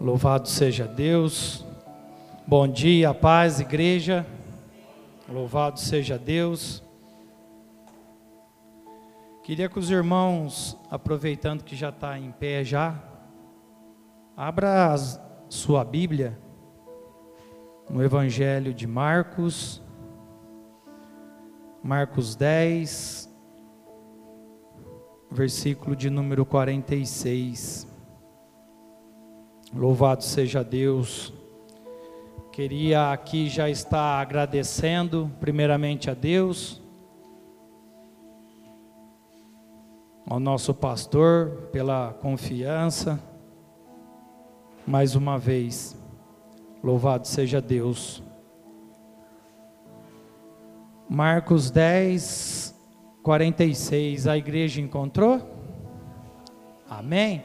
Louvado seja Deus. Bom dia, paz, igreja. Louvado seja Deus. Queria que os irmãos, aproveitando que já está em pé já, abra sua Bíblia no Evangelho de Marcos, Marcos 10, versículo de número 46. Louvado seja Deus. Queria aqui já estar agradecendo, primeiramente a Deus, ao nosso pastor pela confiança, mais uma vez. Louvado seja Deus. Marcos 10, 46. A igreja encontrou? Amém?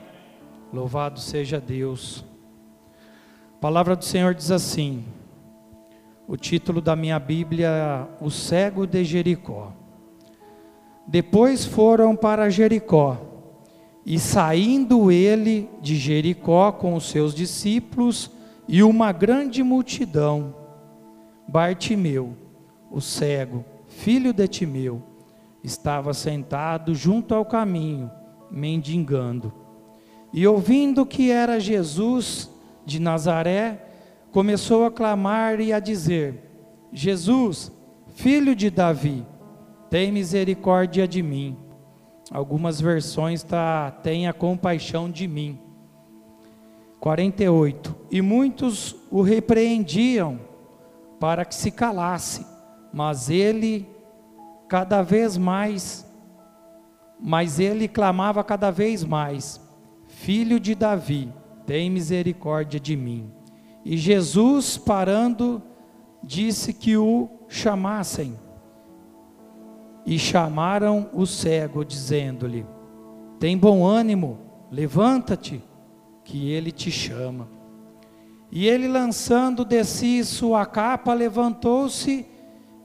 Louvado seja Deus. A palavra do Senhor diz assim: o título da minha Bíblia, O Cego de Jericó. Depois foram para Jericó, e saindo ele de Jericó com os seus discípulos e uma grande multidão, Bartimeu, o cego, filho de Timeu, estava sentado junto ao caminho, mendigando. E ouvindo que era Jesus de Nazaré, começou a clamar e a dizer: Jesus, filho de Davi, tem misericórdia de mim. Algumas versões tá tenha compaixão de mim. 48. E muitos o repreendiam para que se calasse, mas ele cada vez mais mas ele clamava cada vez mais: Filho de Davi, tem misericórdia de mim. E Jesus, parando, disse que o chamassem. E chamaram o cego, dizendo-lhe: Tem bom ânimo, levanta-te, que ele te chama. E ele, lançando de si sua capa, levantou-se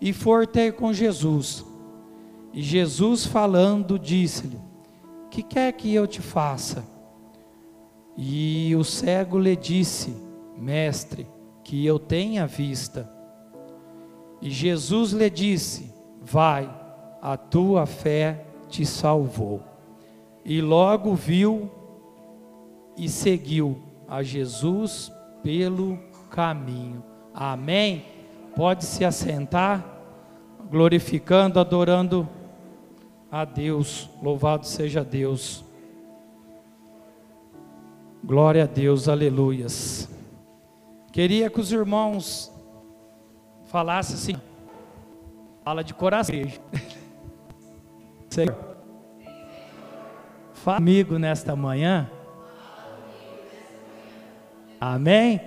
e foi ter com Jesus. E Jesus, falando, disse-lhe: Que quer que eu te faça? E o cego lhe disse: Mestre, que eu tenha vista. E Jesus lhe disse: Vai, a tua fé te salvou. E logo viu e seguiu a Jesus pelo caminho. Amém? Pode se assentar, glorificando, adorando a Deus. Louvado seja Deus. Glória a Deus, aleluias. Queria que os irmãos falassem assim, fala de coração. Senhor, fala comigo nesta manhã. Amém?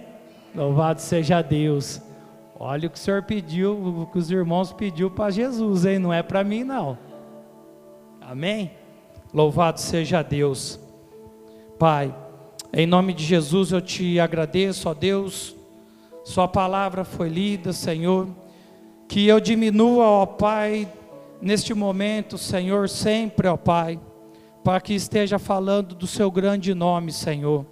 Louvado seja Deus. Olha o que o Senhor pediu, o que os irmãos pediu para Jesus, hein? Não é para mim não. Amém? Louvado seja Deus. Pai, em nome de Jesus eu te agradeço, ó Deus. Sua palavra foi lida, Senhor. Que eu diminua, ó Pai, neste momento, Senhor, sempre, ó Pai, para que esteja falando do seu grande nome, Senhor.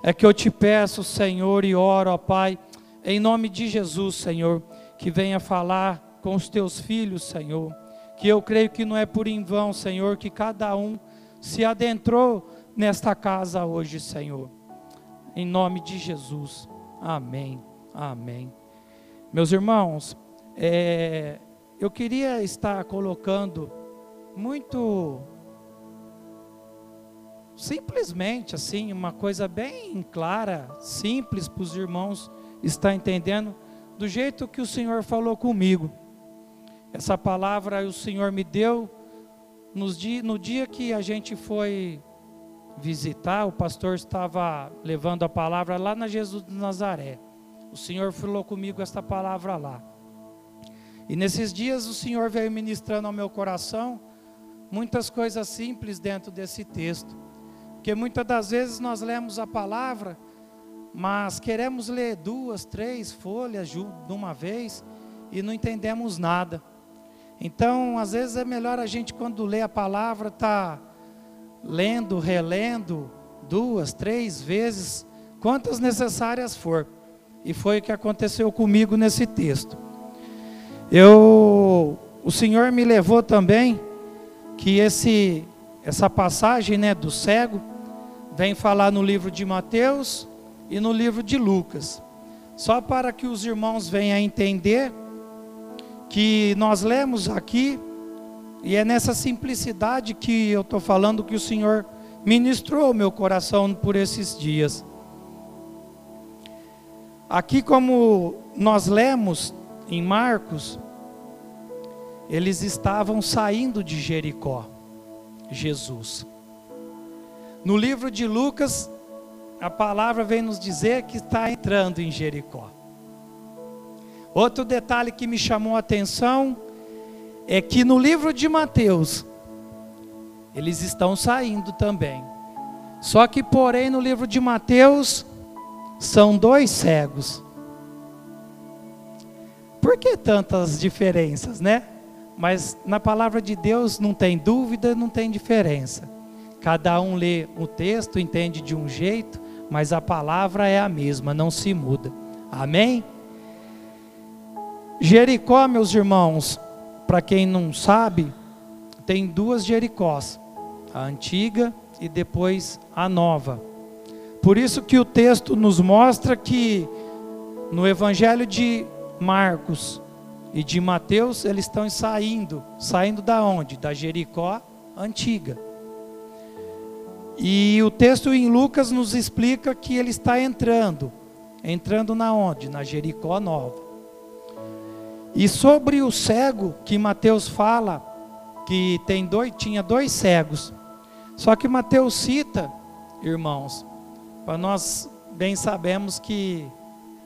É que eu te peço, Senhor, e oro, ó Pai, em nome de Jesus, Senhor, que venha falar com os teus filhos, Senhor. Que eu creio que não é por em vão, Senhor, que cada um se adentrou nesta casa hoje, Senhor. Em nome de Jesus. Amém. Amém. Meus irmãos, é, eu queria estar colocando muito simplesmente assim, uma coisa bem clara, simples para os irmãos estar entendendo, do jeito que o Senhor falou comigo. Essa palavra o Senhor me deu no dia que a gente foi visitar, o pastor estava levando a palavra lá na Jesus de Nazaré. O Senhor falou comigo esta palavra lá. E nesses dias o Senhor veio ministrando ao meu coração muitas coisas simples dentro desse texto. Porque muitas das vezes nós lemos a palavra, mas queremos ler duas, três folhas de uma vez e não entendemos nada. Então, às vezes é melhor a gente, quando lê a palavra, estar. Tá lendo, relendo duas, três vezes, quantas necessárias for. E foi o que aconteceu comigo nesse texto. Eu, o Senhor me levou também que esse essa passagem, né, do cego vem falar no livro de Mateus e no livro de Lucas. Só para que os irmãos venham a entender que nós lemos aqui e é nessa simplicidade que eu estou falando que o Senhor ministrou meu coração por esses dias. Aqui, como nós lemos em Marcos, eles estavam saindo de Jericó, Jesus. No livro de Lucas, a palavra vem nos dizer que está entrando em Jericó. Outro detalhe que me chamou a atenção é que no livro de Mateus, eles estão saindo também. Só que, porém, no livro de Mateus, são dois cegos. Por que tantas diferenças, né? Mas na palavra de Deus não tem dúvida, não tem diferença. Cada um lê o texto, entende de um jeito, mas a palavra é a mesma, não se muda. Amém? Jericó, meus irmãos, para quem não sabe, tem duas Jericós, a antiga e depois a nova. Por isso que o texto nos mostra que no Evangelho de Marcos e de Mateus eles estão saindo, saindo da onde? Da Jericó antiga. E o texto em Lucas nos explica que ele está entrando, entrando na onde? Na Jericó nova. E sobre o cego que Mateus fala, que tem dois, tinha dois cegos. Só que Mateus cita, irmãos, para nós bem sabemos que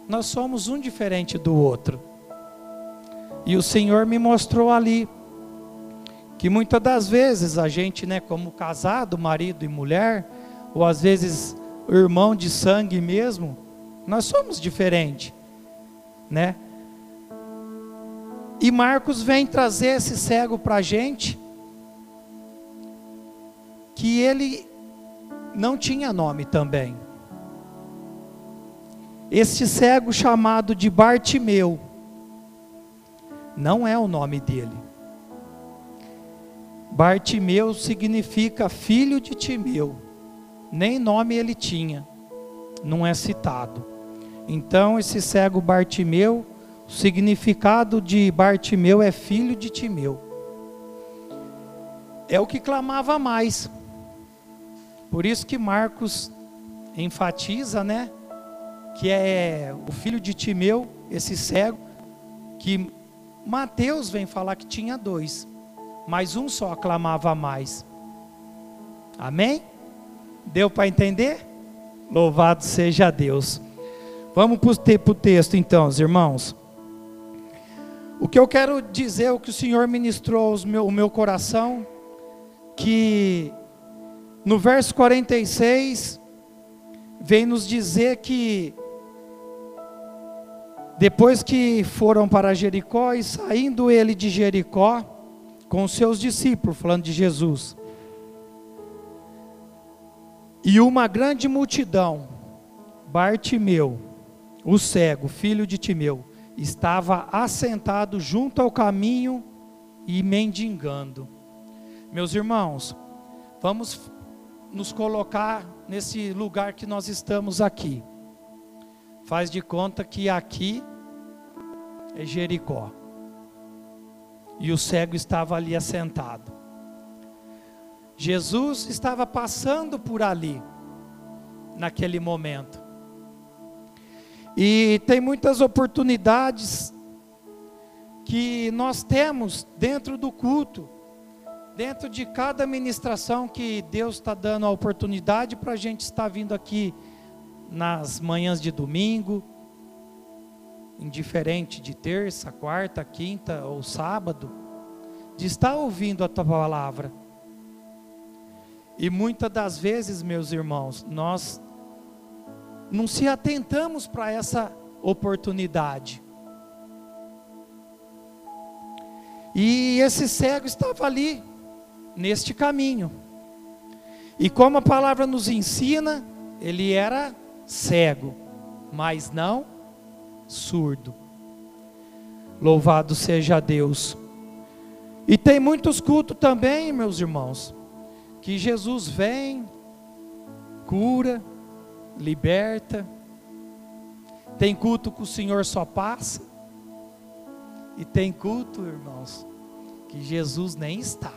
nós somos um diferente do outro. E o Senhor me mostrou ali que muitas das vezes a gente, né, como casado, marido e mulher, ou às vezes irmão de sangue mesmo, nós somos diferentes, né? E Marcos vem trazer esse cego para a gente, que ele não tinha nome também. Este cego chamado de Bartimeu, não é o nome dele. Bartimeu significa filho de Timeu, nem nome ele tinha, não é citado. Então, esse cego Bartimeu, o significado de Bartimeu é filho de Timeu. É o que clamava mais. Por isso que Marcos enfatiza, né? que é o filho de Timeu, esse cego, que Mateus vem falar que tinha dois, mas um só clamava mais. Amém? Deu para entender? Louvado seja Deus. Vamos para o texto então, irmãos. O que eu quero dizer, o que o Senhor ministrou ao meu, meu coração, que no verso 46, vem nos dizer que depois que foram para Jericó e saindo ele de Jericó com seus discípulos, falando de Jesus, e uma grande multidão, Bartimeu, o cego, filho de Timeu, estava assentado junto ao caminho e mendigando. Meus irmãos, vamos nos colocar nesse lugar que nós estamos aqui. Faz de conta que aqui é Jericó. E o cego estava ali assentado. Jesus estava passando por ali, naquele momento. E tem muitas oportunidades que nós temos dentro do culto, dentro de cada ministração que Deus está dando a oportunidade para a gente estar vindo aqui nas manhãs de domingo, indiferente de terça, quarta, quinta ou sábado, de estar ouvindo a tua palavra. E muitas das vezes, meus irmãos, nós não se atentamos para essa oportunidade. E esse cego estava ali, neste caminho. E como a palavra nos ensina, ele era cego, mas não surdo. Louvado seja Deus. E tem muitos cultos também, meus irmãos, que Jesus vem, cura, liberta. Tem culto que o Senhor só passa. E tem culto, irmãos, que Jesus nem está.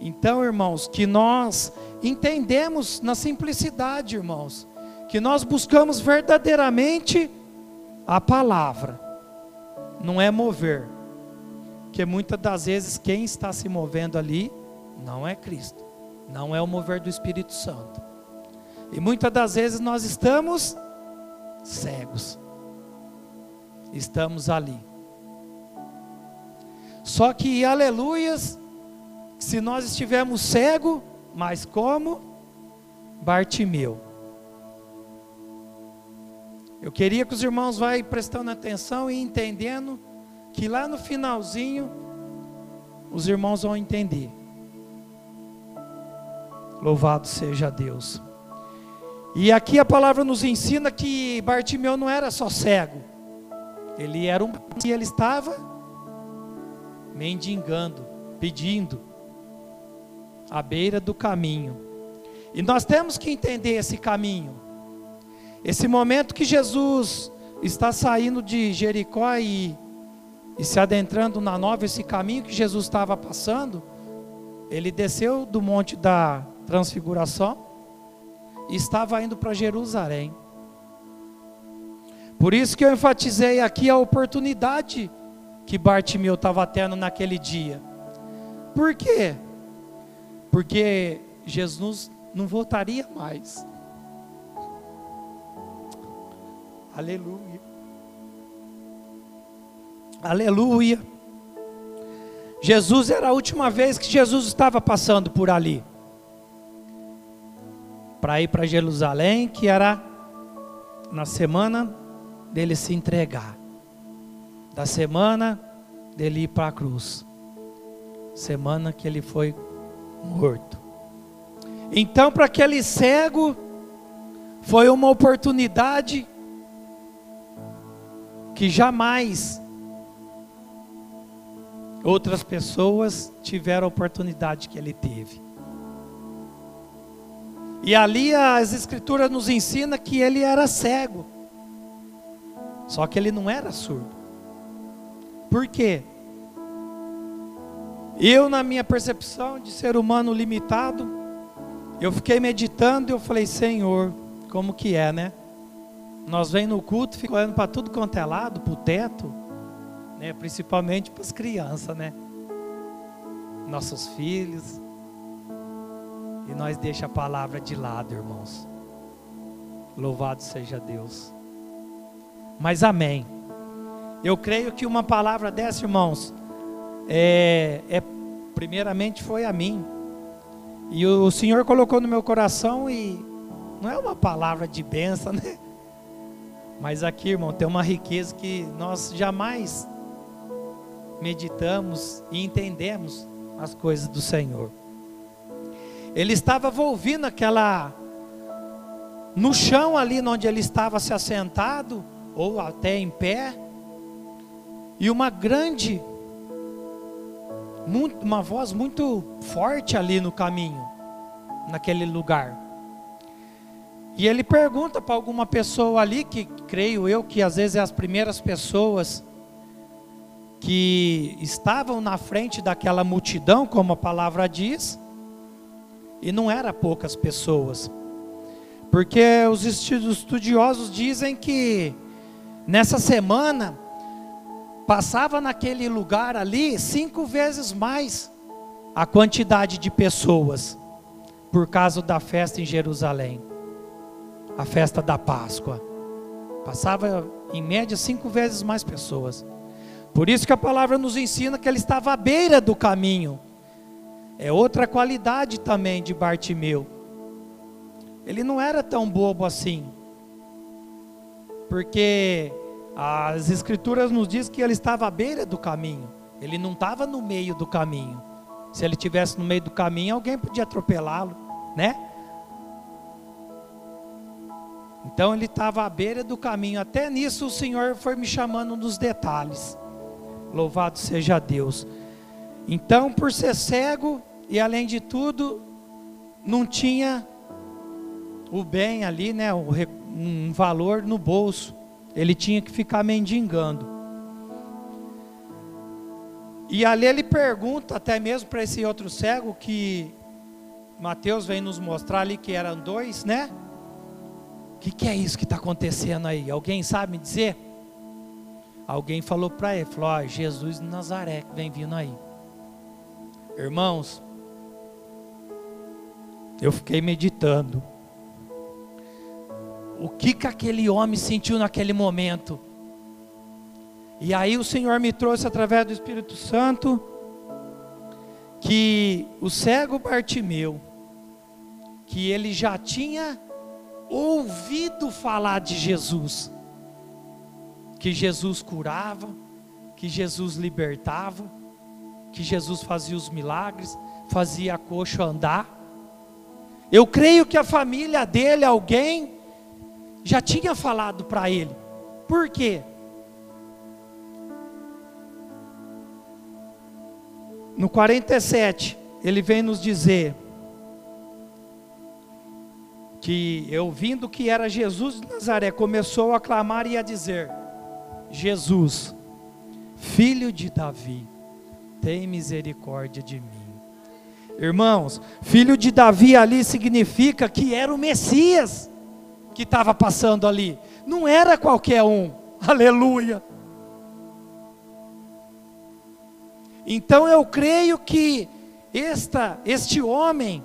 Então, irmãos, que nós entendemos na simplicidade, irmãos, que nós buscamos verdadeiramente a palavra, não é mover, porque muitas das vezes quem está se movendo ali não é Cristo, não é o mover do Espírito Santo, e muitas das vezes nós estamos cegos, estamos ali. Só que, aleluias, se nós estivermos cego, mas como Bartimeu. Eu queria que os irmãos vá prestando atenção e entendendo que lá no finalzinho os irmãos vão entender. Louvado seja Deus. E aqui a palavra nos ensina que Bartimeu não era só cego. Ele era um e ele estava mendigando, pedindo à beira do caminho. E nós temos que entender esse caminho. Esse momento que Jesus está saindo de Jericó e, e se adentrando na nova, esse caminho que Jesus estava passando, ele desceu do monte da transfiguração e estava indo para Jerusalém. Por isso que eu enfatizei aqui a oportunidade que Bartimeu estava tendo naquele dia. Por quê? Porque Jesus não voltaria mais. Aleluia. Aleluia. Jesus era a última vez que Jesus estava passando por ali. Para ir para Jerusalém, que era na semana dele se entregar. Da semana dele ir para a cruz. Semana que ele foi morto. Então, para aquele cego, foi uma oportunidade que jamais outras pessoas tiveram a oportunidade que ele teve. E ali as escrituras nos ensina que ele era cego. Só que ele não era surdo. Por quê? Eu, na minha percepção de ser humano limitado, eu fiquei meditando e eu falei, Senhor, como que é, né? Nós vem no culto, fica olhando para tudo quanto é lado, para o teto, né? principalmente para as crianças, né? Nossos filhos. E nós deixa a palavra de lado, irmãos. Louvado seja Deus. Mas amém. Eu creio que uma palavra dessa, irmãos, é, é primeiramente foi a mim. E o Senhor colocou no meu coração e não é uma palavra de benção, né? Mas aqui, irmão, tem uma riqueza que nós jamais meditamos e entendemos as coisas do Senhor. Ele estava volvindo aquela no chão ali onde ele estava se assentado ou até em pé, e uma grande uma voz muito forte ali no caminho, naquele lugar. E ele pergunta para alguma pessoa ali, que creio eu que às vezes é as primeiras pessoas que estavam na frente daquela multidão, como a palavra diz, e não era poucas pessoas, porque os estudiosos dizem que nessa semana passava naquele lugar ali cinco vezes mais a quantidade de pessoas por causa da festa em Jerusalém a festa da Páscoa. Passava em média cinco vezes mais pessoas. Por isso que a palavra nos ensina que ele estava à beira do caminho. É outra qualidade também de Bartimeu. Ele não era tão bobo assim. Porque as escrituras nos dizem que ele estava à beira do caminho. Ele não estava no meio do caminho. Se ele tivesse no meio do caminho, alguém podia atropelá-lo, né? Então ele estava à beira do caminho. Até nisso o Senhor foi me chamando nos detalhes. Louvado seja Deus. Então, por ser cego e além de tudo, não tinha o bem ali, né, um valor no bolso. Ele tinha que ficar mendigando. E ali ele pergunta até mesmo para esse outro cego que Mateus vem nos mostrar ali que eram dois, né? O que, que é isso que está acontecendo aí? Alguém sabe me dizer? Alguém falou para ele, falou, oh, Jesus de Nazaré que vem vindo aí. Irmãos, eu fiquei meditando. O que que aquele homem sentiu naquele momento? E aí o Senhor me trouxe através do Espírito Santo que o cego Bartimeu, que ele já tinha ouvido falar de Jesus, que Jesus curava, que Jesus libertava, que Jesus fazia os milagres, fazia a coxa andar. Eu creio que a família dele, alguém, já tinha falado para ele. Por quê? No 47, ele vem nos dizer que eu vindo que era Jesus de Nazaré, começou a clamar e a dizer: Jesus, filho de Davi, tem misericórdia de mim. Irmãos, filho de Davi ali significa que era o Messias que estava passando ali, não era qualquer um, aleluia. Então eu creio que esta, este homem,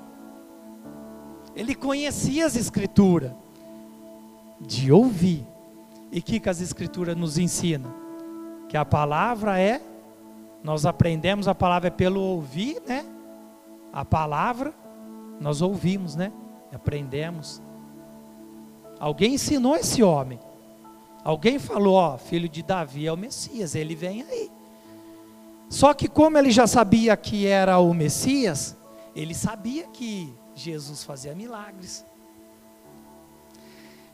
ele conhecia as Escrituras, de ouvir. E o que, que as Escrituras nos ensinam? Que a palavra é, nós aprendemos, a palavra é pelo ouvir, né? A palavra, nós ouvimos, né? Aprendemos. Alguém ensinou esse homem. Alguém falou, ó, filho de Davi é o Messias, ele vem aí. Só que como ele já sabia que era o Messias, ele sabia que Jesus fazia milagres.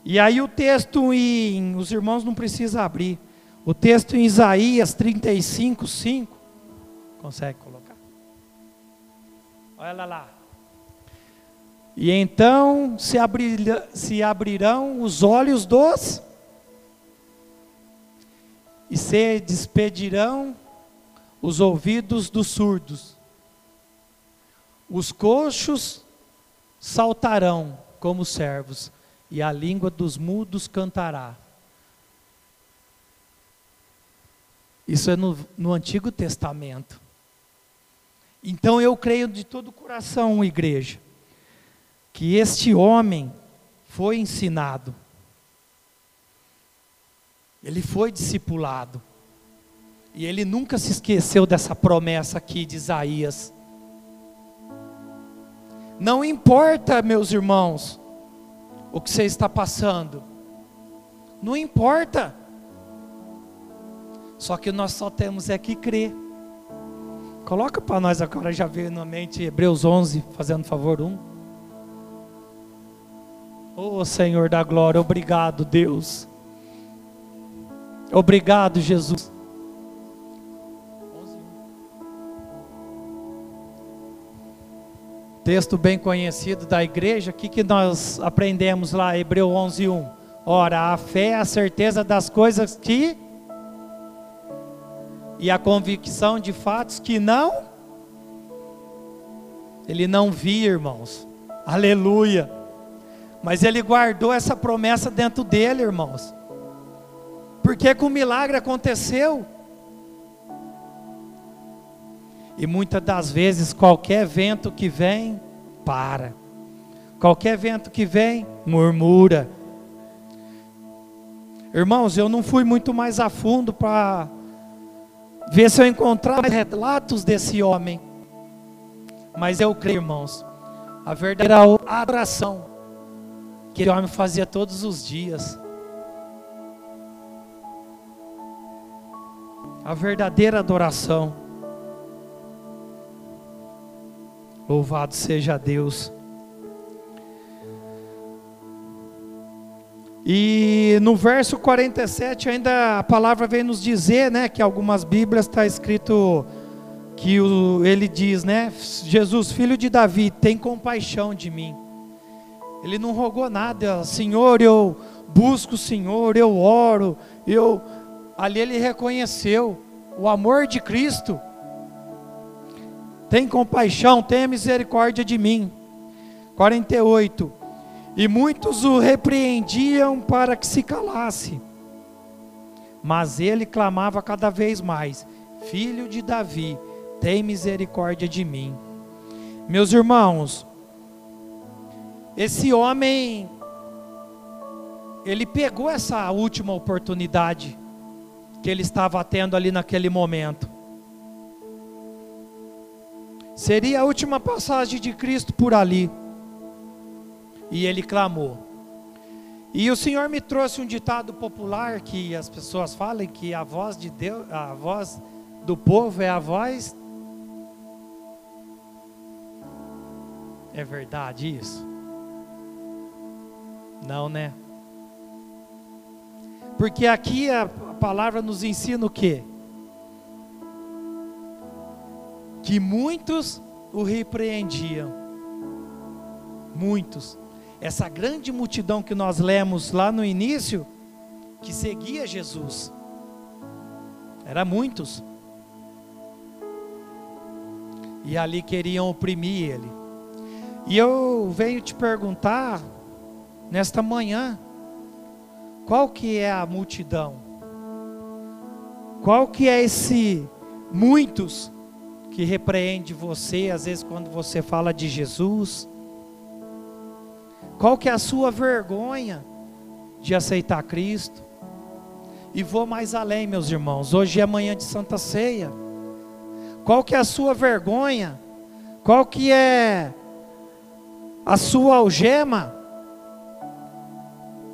E aí o texto em, os irmãos não precisam abrir. O texto em Isaías 35, 5. Consegue colocar? Olha lá. E então se, se abrirão os olhos dos e se despedirão os ouvidos dos surdos. Os coxos saltarão como servos, e a língua dos mudos cantará. Isso é no, no Antigo Testamento. Então eu creio de todo o coração, igreja, que este homem foi ensinado, ele foi discipulado. E ele nunca se esqueceu dessa promessa aqui de Isaías. Não importa, meus irmãos, o que você está passando. Não importa. Só que nós só temos é que crer. Coloca para nós agora, já veio na mente Hebreus 11, fazendo favor um. Oh Senhor da glória, obrigado Deus. Obrigado Jesus. texto bem conhecido da igreja, o que, que nós aprendemos lá, Hebreu 11, 1? Ora, a fé é a certeza das coisas que, e a convicção de fatos que não, ele não via, irmãos, aleluia, mas ele guardou essa promessa dentro dele, irmãos, porque que o milagre aconteceu, e muitas das vezes, qualquer vento que vem, para. Qualquer vento que vem, murmura. Irmãos, eu não fui muito mais a fundo para ver se eu encontrava relatos desse homem. Mas eu creio, irmãos, a verdadeira adoração que aquele homem fazia todos os dias. A verdadeira adoração. Louvado seja Deus. E no verso 47 ainda a palavra vem nos dizer, né, que algumas Bíblias está escrito que o, ele diz, né, Jesus, filho de Davi, tem compaixão de mim. Ele não rogou nada, Senhor, eu busco o Senhor, eu oro, eu ali ele reconheceu o amor de Cristo. Tem compaixão, tenha misericórdia de mim. 48. E muitos o repreendiam para que se calasse. Mas ele clamava cada vez mais: Filho de Davi, tem misericórdia de mim. Meus irmãos, esse homem, ele pegou essa última oportunidade que ele estava tendo ali naquele momento. Seria a última passagem de Cristo por ali. E ele clamou. E o Senhor me trouxe um ditado popular que as pessoas falam que a voz de Deus, a voz do povo é a voz É verdade isso? Não, né? Porque aqui a palavra nos ensina o quê? Que muitos o repreendiam. Muitos essa grande multidão que nós lemos lá no início, que seguia Jesus. Era muitos. E ali queriam oprimir ele. E eu venho te perguntar nesta manhã, qual que é a multidão? Qual que é esse muitos que repreende você às vezes quando você fala de Jesus? Qual que é a sua vergonha de aceitar Cristo? E vou mais além, meus irmãos. Hoje é manhã de Santa Ceia. Qual que é a sua vergonha? Qual que é a sua algema?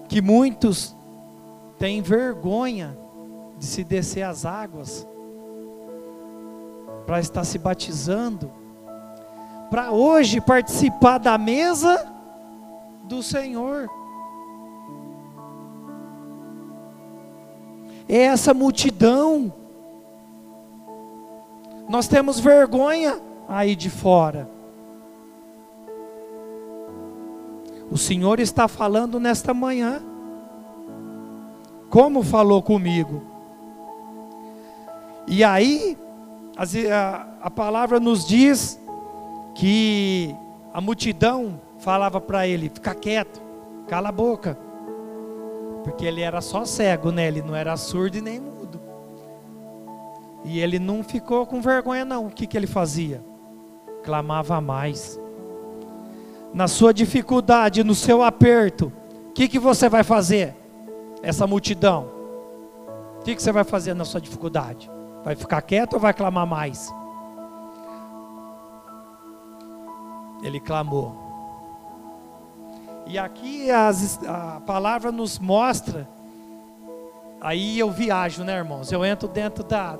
Que muitos têm vergonha de se descer as águas para estar se batizando, para hoje participar da mesa do Senhor. É essa multidão. Nós temos vergonha aí de fora. O Senhor está falando nesta manhã. Como falou comigo. E aí, a, a palavra nos diz que a multidão falava para ele: fica quieto, cala a boca. Porque ele era só cego, né? Ele não era surdo e nem mudo. E ele não ficou com vergonha, não. O que, que ele fazia? Clamava mais. Na sua dificuldade, no seu aperto, o que, que você vai fazer? Essa multidão. O que, que você vai fazer na sua dificuldade? Vai ficar quieto ou vai clamar mais? Ele clamou. E aqui as, a palavra nos mostra. Aí eu viajo, né, irmãos? Eu entro dentro da.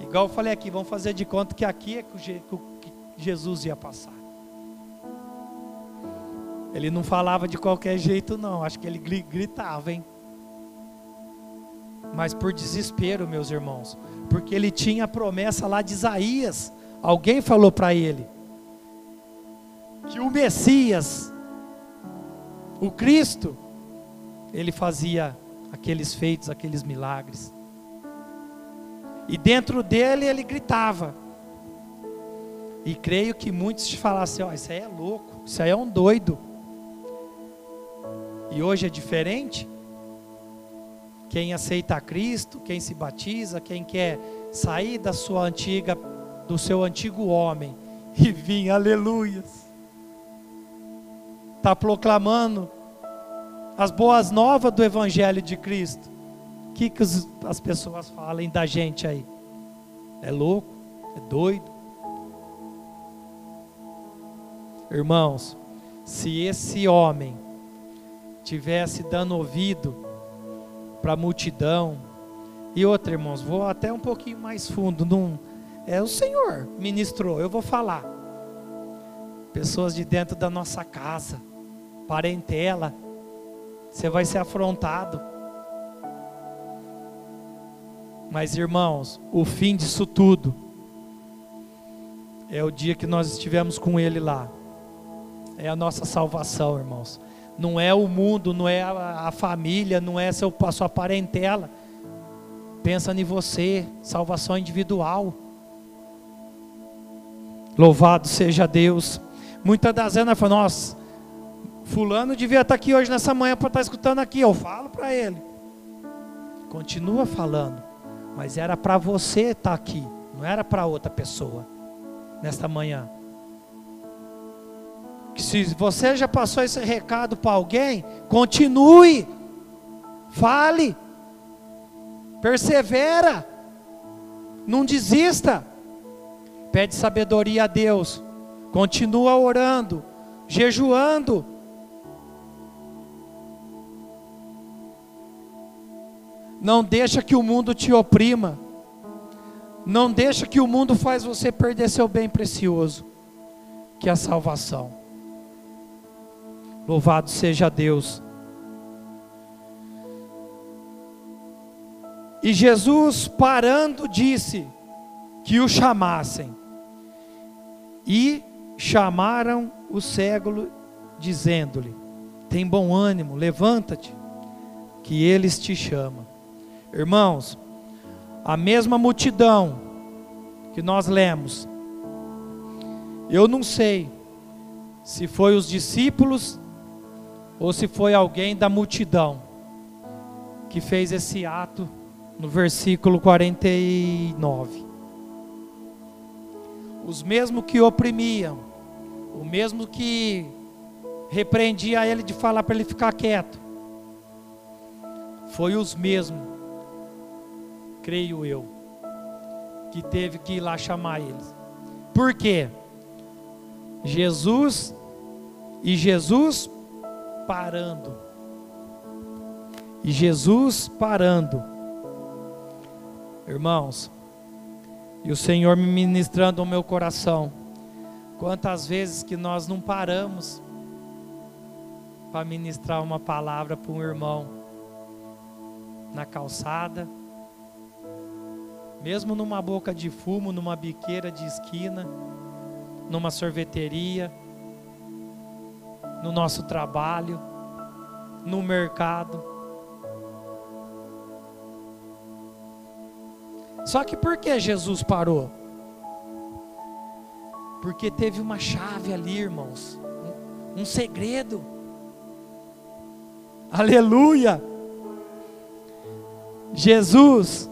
Igual eu falei aqui, vamos fazer de conta que aqui é que Jesus ia passar. Ele não falava de qualquer jeito, não. Acho que ele gritava, hein? Mas por desespero, meus irmãos. Porque ele tinha a promessa lá de Isaías. Alguém falou para ele que o Messias o Cristo, ele fazia aqueles feitos, aqueles milagres. E dentro dele ele gritava. E creio que muitos falassem: Ó, oh, isso aí é louco, isso aí é um doido. E hoje é diferente. Quem aceita Cristo, quem se batiza, quem quer sair da sua antiga, do seu antigo homem e vir, aleluias está proclamando as boas novas do Evangelho de Cristo, o que, que as pessoas falem da gente aí? É louco? É doido? Irmãos, se esse homem tivesse dando ouvido para a multidão, e outra, irmãos, vou até um pouquinho mais fundo, num, é o Senhor ministrou, eu vou falar. Pessoas de dentro da nossa casa, parentela, Você vai ser afrontado. Mas irmãos, o fim disso tudo é o dia que nós estivemos com Ele lá. É a nossa salvação, irmãos. Não é o mundo, não é a, família, não é seu, a sua parentela. Pensa em você, salvação individual. Louvado seja Deus. Muitas das vezes nós falamos, nossa, fulano devia estar aqui hoje nessa manhã para estar escutando aqui. Eu falo para ele. Continua falando. Mas era para você estar aqui, não era para outra pessoa nesta manhã. Que se você já passou esse recado para alguém, continue, fale, persevera, não desista, pede sabedoria a Deus, continua orando, jejuando. Não deixa que o mundo te oprima. Não deixa que o mundo faz você perder seu bem precioso, que é a salvação. Louvado seja Deus. E Jesus, parando, disse que o chamassem. E chamaram o cego, dizendo-lhe: Tem bom ânimo, levanta-te, que eles te chamam. Irmãos, a mesma multidão que nós lemos, eu não sei se foi os discípulos ou se foi alguém da multidão que fez esse ato no versículo 49. Os mesmos que oprimiam, o mesmo que repreendia ele de falar para ele ficar quieto, foi os mesmos creio eu, que teve que ir lá chamar eles. Por quê? Jesus e Jesus parando. E Jesus parando. Irmãos, e o Senhor me ministrando ao meu coração. Quantas vezes que nós não paramos para ministrar uma palavra para um irmão na calçada, mesmo numa boca de fumo, numa biqueira de esquina, numa sorveteria, no nosso trabalho, no mercado. Só que por que Jesus parou? Porque teve uma chave ali, irmãos, um, segredo. Aleluia! Jesus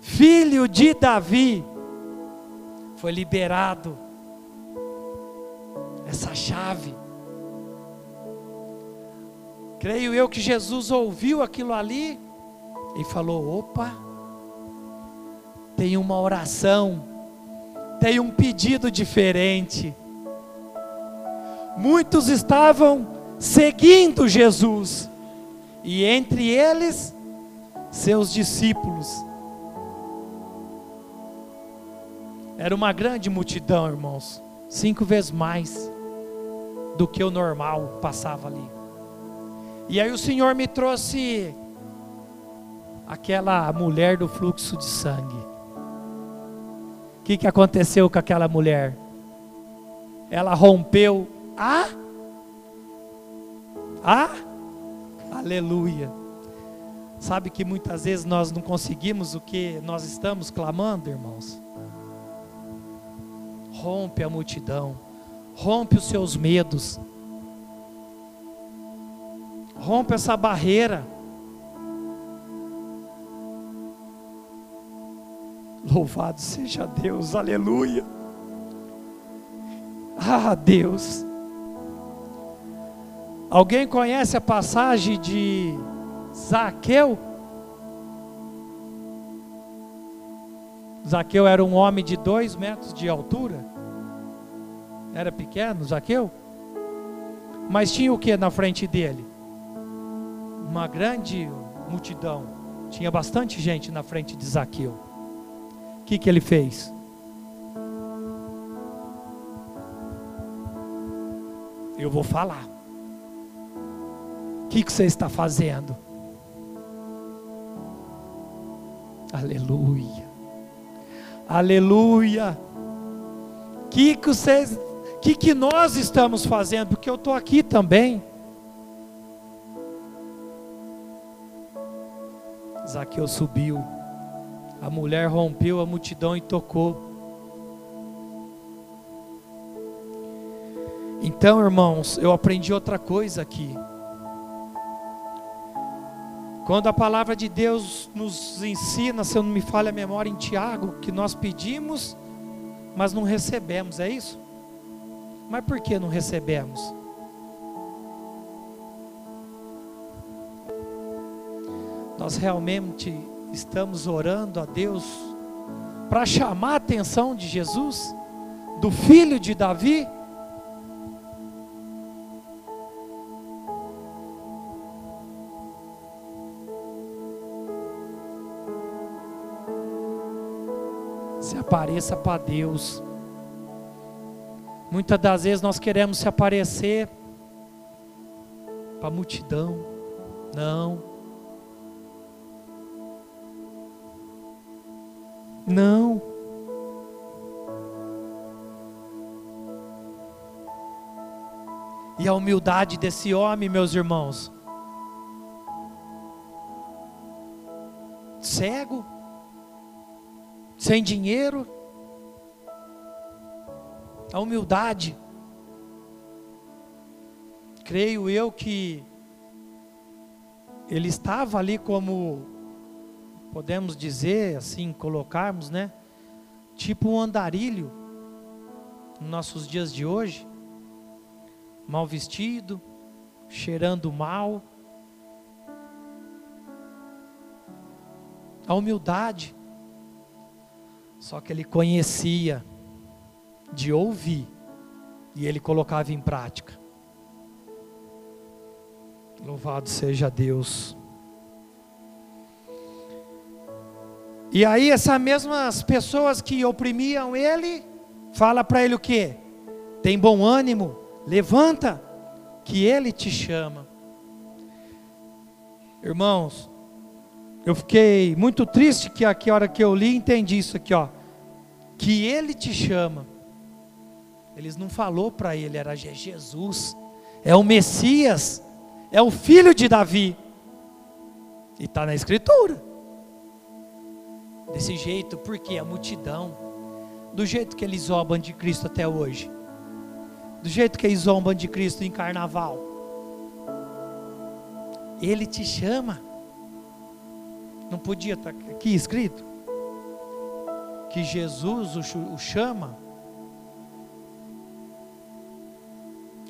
filho de Davi, foi liberado essa chave. Creio eu que Jesus ouviu aquilo ali e falou: opa, tem uma oração, tem um pedido diferente. Muitos estavam seguindo Jesus, e entre eles, seus discípulos. Era uma grande multidão, irmãos. Cinco vezes mais do que o normal passava ali. E aí o Senhor me trouxe aquela mulher do fluxo de sangue. O que, que aconteceu com aquela mulher? Ela rompeu a. A. Aleluia. Sabe que muitas vezes nós não conseguimos o que nós estamos clamando, irmãos? Rompe a multidão, rompe os seus medos, rompe essa barreira. Louvado seja Deus, aleluia. Ah, Deus. Alguém conhece a passagem de Zaqueu? Zaqueu era um homem de dois metros de altura. Era pequeno, Zaqueu. Mas tinha o que na frente dele? Uma grande multidão. Tinha bastante gente na frente de Zaqueu. O que, que ele fez? Eu vou falar. que, que você está fazendo? Aleluia. Aleluia. Que que vocês, que que nós estamos fazendo? Porque eu estou aqui também. Zaqueu subiu. A mulher rompeu a multidão e tocou. Então, irmãos, eu aprendi outra coisa aqui. Quando a palavra de Deus nos ensina, se eu não me falha a memória em Tiago, que nós pedimos, mas não recebemos, é isso? Mas por que não recebemos? Nós realmente estamos orando a Deus para chamar a atenção de Jesus, do filho de Davi? Apareça para Deus. Muitas das vezes nós queremos se aparecer para a multidão. Não. Não. E a humildade desse homem, meus irmãos. Cego sem dinheiro, a humildade. Creio eu que ele estava ali como podemos dizer assim, colocarmos, né? Tipo um andarilho nos nossos dias de hoje, mal vestido, cheirando mal. A humildade. Só que ele conhecia de ouvir e ele colocava em prática. Louvado seja Deus. E aí essas mesmas pessoas que oprimiam ele, fala para ele o quê? Tem bom ânimo, levanta, que ele te chama. Irmãos, eu fiquei muito triste que a hora que eu li entendi isso aqui, ó. Que ele te chama. Eles não falou para ele, era Jesus. É o Messias, é o filho de Davi. E está na escritura. Desse jeito, porque a multidão, do jeito que eles zombam de Cristo até hoje, do jeito que eles zombam de Cristo em carnaval, Ele te chama. Não podia estar tá aqui escrito? Que Jesus o chama?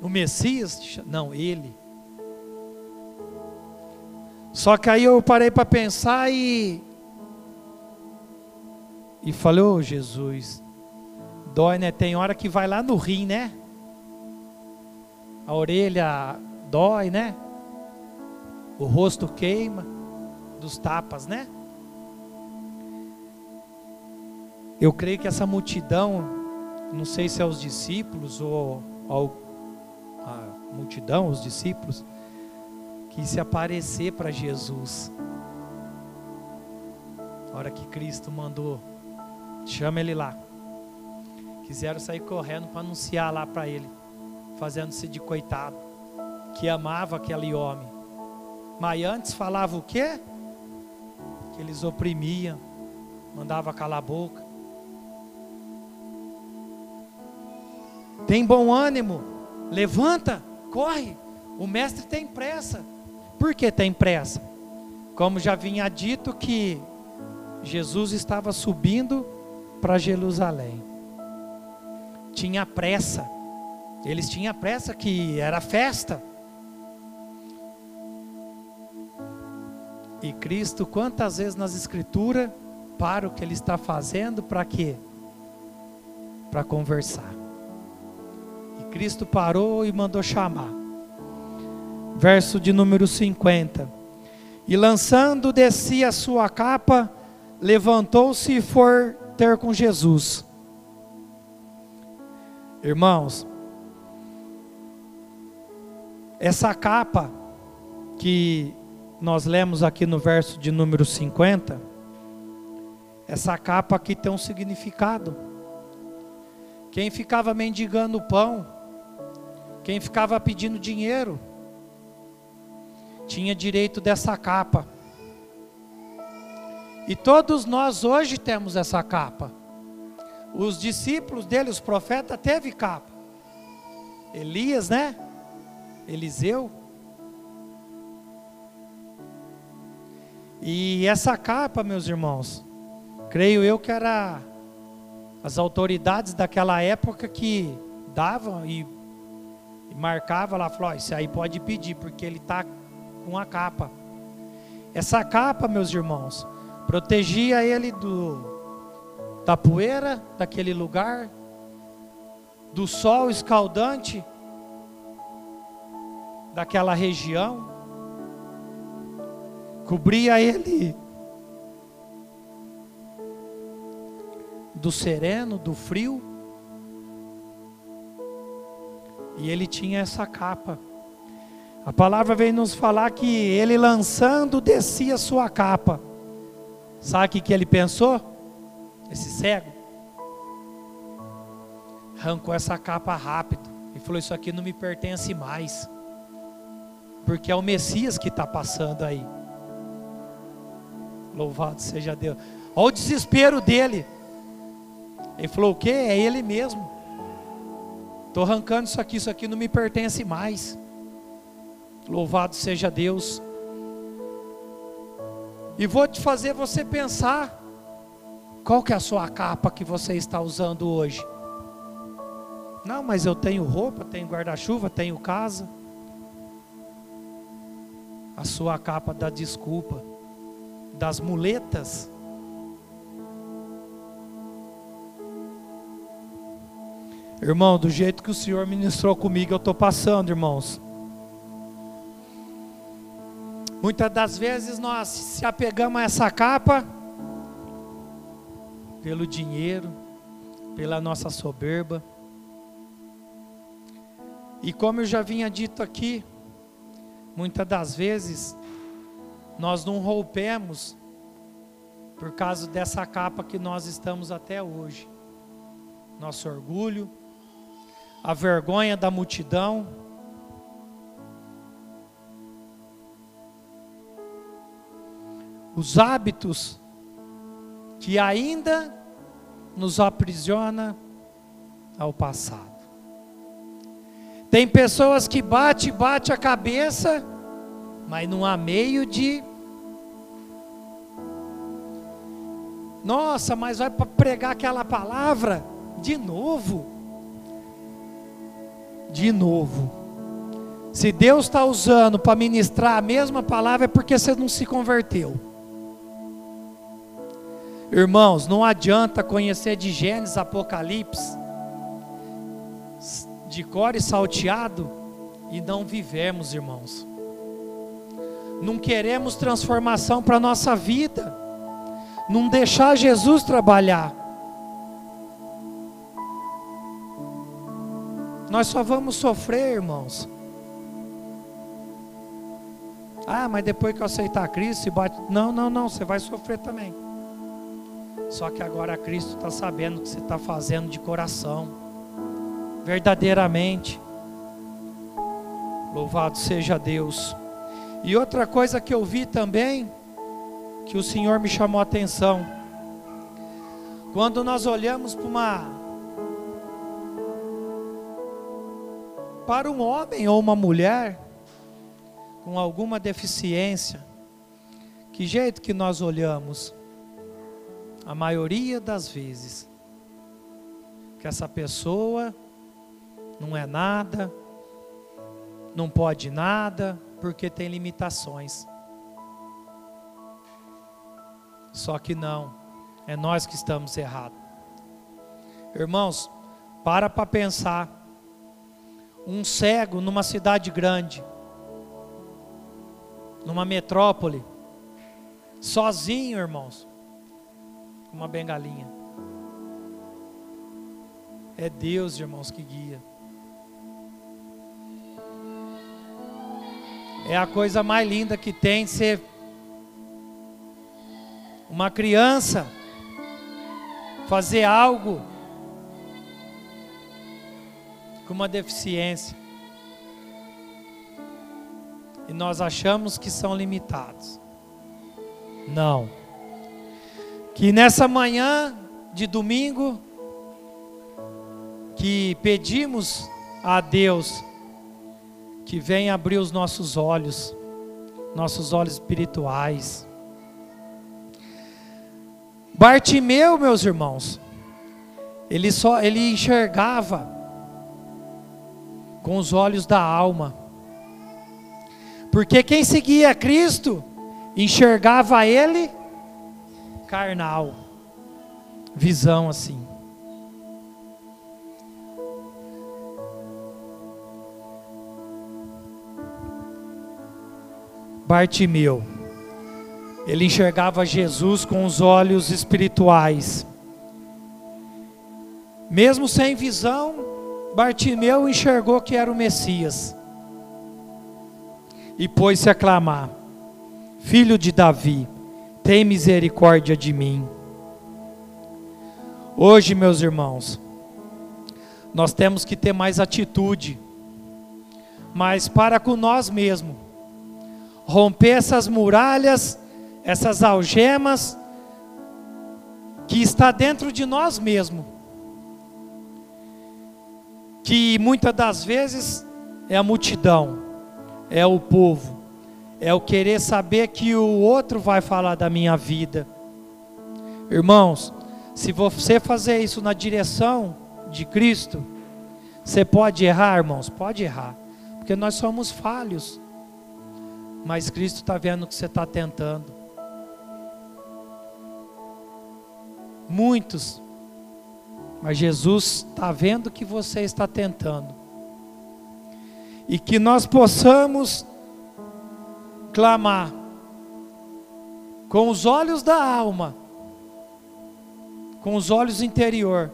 O Messias? Não, ele. Só que aí eu parei para pensar e. E falei, ô oh, Jesus, dói, né? Tem hora que vai lá no rim, né? A orelha dói, né? O rosto queima dos tapas, né? Eu creio que essa multidão, não sei se é os discípulos ou, a multidão, os discípulos, que se aparecer para Jesus. A hora que Cristo mandou, chama ele lá. Quiseram sair correndo para anunciar lá para ele, fazendo-se de coitado, que amava aquele homem. Mas antes falava o quê? Eles oprimiam, mandava calar a boca. Tem bom ânimo, levanta, corre. O mestre tem pressa. Por que tem pressa? Como já vinha dito que Jesus estava subindo para Jerusalém. Tinha pressa. Eles tinham pressa que era festa. E Cristo, quantas vezes nas Escrituras, para o que Ele está fazendo, para quê? Para conversar. E Cristo parou e mandou chamar. Verso de número 50. E lançando de si a sua capa, levantou-se e foi ter com Jesus. Irmãos, essa capa que nós lemos aqui no verso de número 50, essa capa aqui tem um significado. Quem ficava mendigando pão, quem ficava pedindo dinheiro, tinha direito dessa capa. E todos nós hoje temos essa capa. Os discípulos dele, os profetas, teve capa. Elias, né? Eliseu. E essa capa, meus irmãos, creio eu que era as autoridades daquela época que davam e, e marcavam lá, falou, isso aí pode pedir, porque ele está com a capa. Essa capa, meus irmãos, protegia ele do da poeira daquele lugar, do sol escaldante daquela região, cobria ele do sereno, do frio, e ele tinha essa capa. A palavra vem nos falar que ele lançando descia sua capa. Sabe o que, ele pensou? Esse cego arrancou essa capa rápido e falou: Isso aqui não me pertence mais, porque é o Messias que está passando aí. Louvado seja Deus. Olha o desespero dele. Ele falou: O que? É ele mesmo. Estou arrancando isso aqui, isso aqui não me pertence mais. Louvado seja Deus. E vou te fazer você pensar qual que é a sua capa que você está usando hoje? Não, mas eu tenho roupa, tenho guarda-chuva, tenho casa. A sua capa da desculpa, das muletas. Irmão, do jeito que o Senhor ministrou comigo, eu estou passando, irmãos. Muitas das vezes nós se apegamos a essa capa pelo dinheiro, pela nossa soberba. E como eu já vinha dito aqui, muitas das vezes nós não rompemos por causa dessa capa que nós estamos até hoje. Nosso orgulho, a vergonha da multidão, os hábitos que ainda nos aprisiona ao passado. Tem pessoas que bate, bate a cabeça, mas não há meio de Nossa, mas vai pregar aquela palavra de novo. De novo. Se Deus está usando para ministrar a mesma palavra, é porque você não se converteu. Irmãos, não adianta conhecer de Gênesis, Apocalipse, de cor e salteado, e não vivemos, irmãos. Não queremos transformação para a nossa vida, não deixar Jesus trabalhar. Nós só vamos sofrer, irmãos. Ah, mas depois que eu aceitar Cristo, bate. Não, não, não, você vai sofrer também. Só que agora Cristo está sabendo o que você está fazendo de coração, verdadeiramente. Louvado seja Deus. E outra coisa que eu vi também, que o Senhor me chamou a atenção, quando nós olhamos para uma para um homem ou uma mulher com alguma deficiência, que jeito que nós olhamos? a maioria das vezes, que essa pessoa não é nada, não pode nada, porque tem limitações. Só que não, é nós que estamos errados. Irmãos, para para pensar. Um cego numa cidade grande, numa metrópole, sozinho, irmãos uma bengalinha. É Deus, irmãos, que guia. É a coisa mais linda que tem ser uma criança fazer algo com uma deficiência. E nós achamos que são limitados. Não. Que nessa manhã de domingo que pedimos a Deus que venha abrir os nossos olhos, nossos olhos espirituais. Bartimeu, meus irmãos, ele só ele enxergava com os olhos da alma. Porque quem seguia Cristo enxergava ele carnal, visão assim. Bartimeu. Ele enxergava Jesus com os olhos espirituais. Mesmo sem visão, Bartimeu enxergou que era o Messias. E pôs-se a clamar: Filho de Davi, tem misericórdia de mim. Hoje, meus irmãos, nós temos que ter mais atitude, mas para com nós mesmos romper essas muralhas, essas algemas que está dentro de nós mesmos. Que muitas das vezes é a multidão, é o povo, é o querer saber que o outro vai falar da minha vida. Irmãos, se você fazer isso na direção de Cristo, você pode errar, irmãos? Pode errar, porque nós somos falhos mas Cristo está vendo o que você está tentando. Muitos, mas Jesus está vendo que você está tentando. E que nós possamos clamar com os olhos da alma, com os olhos interior,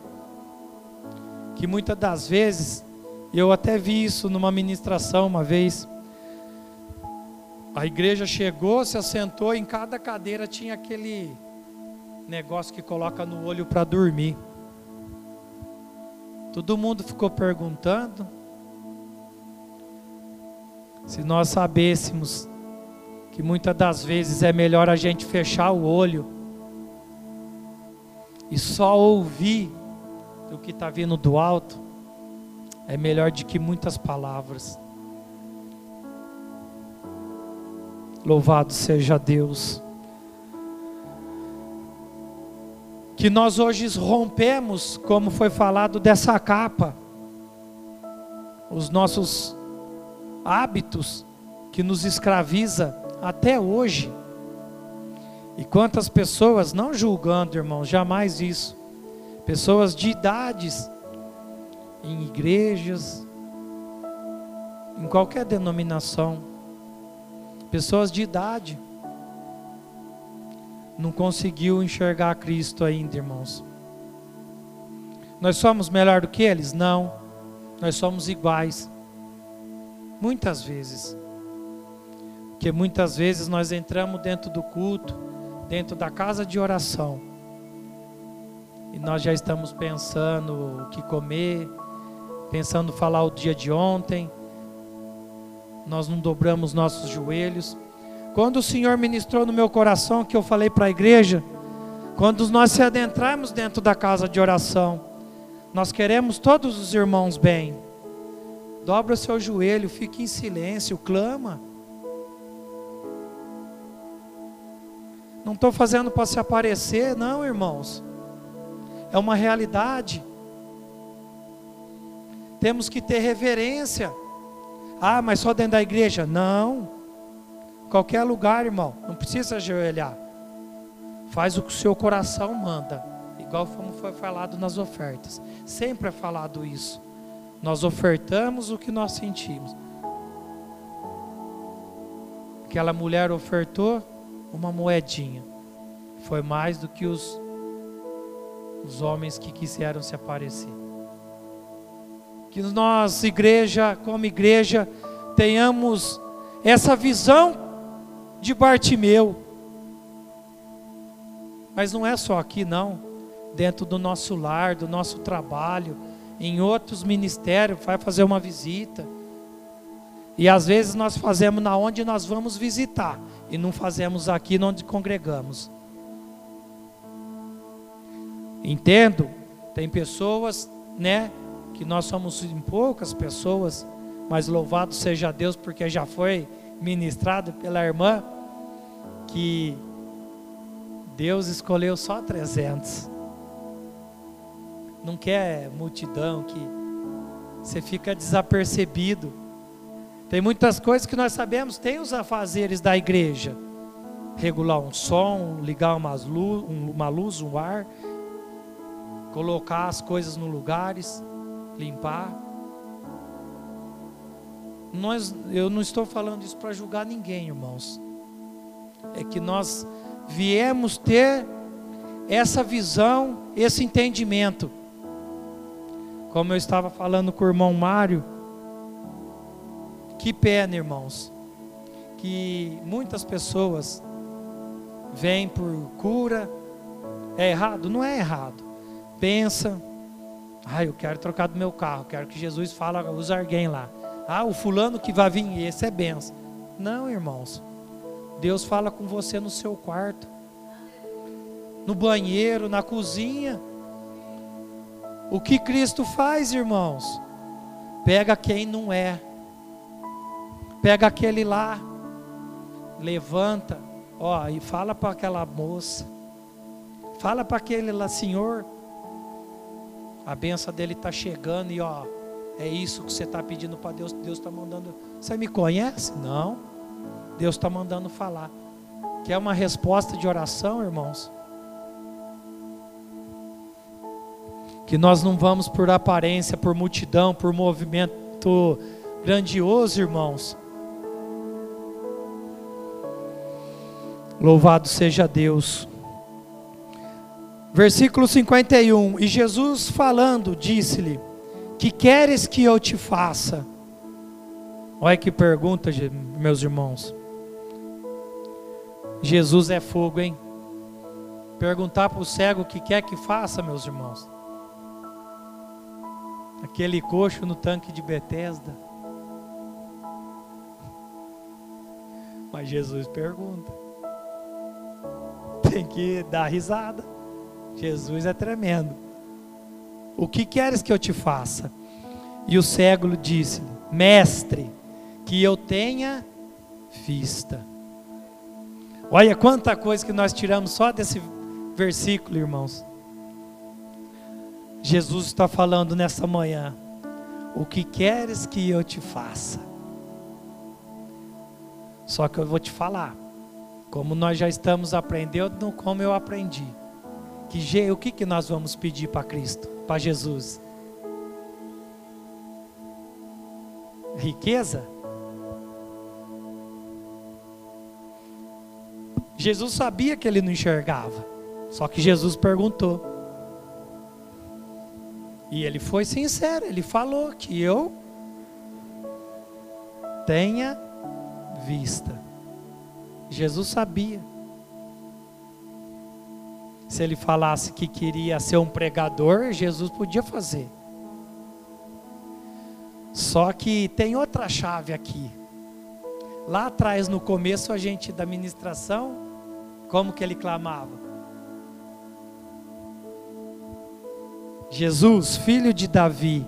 que muitas das vezes, eu até vi isso numa ministração uma vez, a igreja chegou, se assentou, em cada cadeira tinha aquele negócio que coloca no olho para dormir. Todo mundo ficou perguntando se nós sabêssemos que muitas das vezes é melhor a gente fechar o olho e só ouvir o que está vindo do alto, é melhor do que muitas palavras. Louvado seja Deus. Que nós hoje rompemos, como foi falado, dessa capa, os nossos hábitos que nos escraviza até hoje. E quantas pessoas, não julgando, irmãos, jamais isso, pessoas de idades, em igrejas, em qualquer denominação, pessoas de idade, não conseguiu enxergar Cristo ainda, irmãos. Nós somos melhor do que eles? Não. Nós somos iguais. Muitas vezes. Porque muitas vezes nós entramos dentro do culto, dentro da casa de oração. E nós já estamos pensando o que comer, pensando falar o dia de ontem, nós não dobramos nossos joelhos. Quando o Senhor ministrou no meu coração que eu falei para a igreja, quando nós se adentrarmos dentro da casa de oração, nós queremos todos os irmãos bem. Dobra o seu joelho, fique em silêncio, clama. Não estou fazendo para se aparecer, não, irmãos. É uma realidade. Temos que ter reverência. Ah, mas só dentro da igreja? Não. Qualquer lugar, irmão. Não precisa ajoelhar. Faz o que o seu coração manda. Igual como foi falado nas ofertas. Sempre é falado isso. Nós ofertamos o que nós sentimos. Aquela mulher ofertou uma moedinha. Foi mais do que os, os homens que quiseram se aparecer. Que nós, igreja, como igreja, tenhamos essa visão de Bartimeu. Mas não é só aqui, não. Dentro do nosso lar, do nosso trabalho, em outros ministérios, vai fazer uma visita. E às vezes nós fazemos na onde nós vamos visitar e não fazemos aqui onde congregamos. Entendo, tem pessoas, né, que nós somos em poucas pessoas, mas louvado seja Deus porque já foi ministrado pela irmã que Deus escolheu só 300. Não quer multidão que você fica desapercebido. Tem muitas coisas que nós sabemos, tem os afazeres da igreja. Regular um som, ligar umas luz, uma luz, um ar, colocar as coisas no lugares, limpar. Nós, eu não estou falando isso para julgar ninguém, irmãos. É que nós viemos ter essa visão, esse entendimento. Como eu estava falando com o irmão Mário, que pena, irmãos, que muitas pessoas vêm por cura. É errado? Não é errado. Pensa, ah, eu quero trocar do meu carro, quero que Jesus fale, usa alguém lá. Ah, o fulano que vai vir, esse é benção. Não, irmãos. Deus fala com você no seu quarto, no banheiro, na cozinha. O que Cristo faz, irmãos? Pega quem não é Pega aquele lá, levanta, ó, e fala para aquela moça. Fala para aquele lá, Senhor, a benção dele está chegando e ó, é isso que você está pedindo para Deus. Deus está mandando. Você me conhece? Não. Deus está mandando falar. Quer uma resposta de oração, irmãos? Que nós não vamos por aparência, por multidão, por movimento grandioso, irmãos Louvado seja Deus. Versículo 51. E Jesus falando, disse-lhe: Que queres que eu te faça? Olha que pergunta, meus irmãos. Jesus é fogo, hein? Perguntar para o cego o que quer que faça, meus irmãos. Aquele coxo no tanque de Betesda. Mas Jesus pergunta tem que dar risada. Jesus é tremendo. O que queres que eu te faça? E o cego disse: Mestre, que eu tenha vista. Olha quanta coisa que nós tiramos só desse versículo, irmãos. Jesus está falando nessa manhã: O que queres que eu te faça? Só que eu vou te falar. Como nós já estamos aprendendo, como eu aprendi. Que, o que, que nós vamos pedir para Cristo, para Jesus? Riqueza? Jesus sabia que ele não enxergava, só que Jesus perguntou. E ele foi sincero, ele falou que eu tenha vista. Jesus sabia. Se ele falasse que queria ser um pregador, Jesus podia fazer. Só que tem outra chave aqui. Lá atrás, no começo, a gente da ministração, como que ele clamava? Jesus, filho de Davi.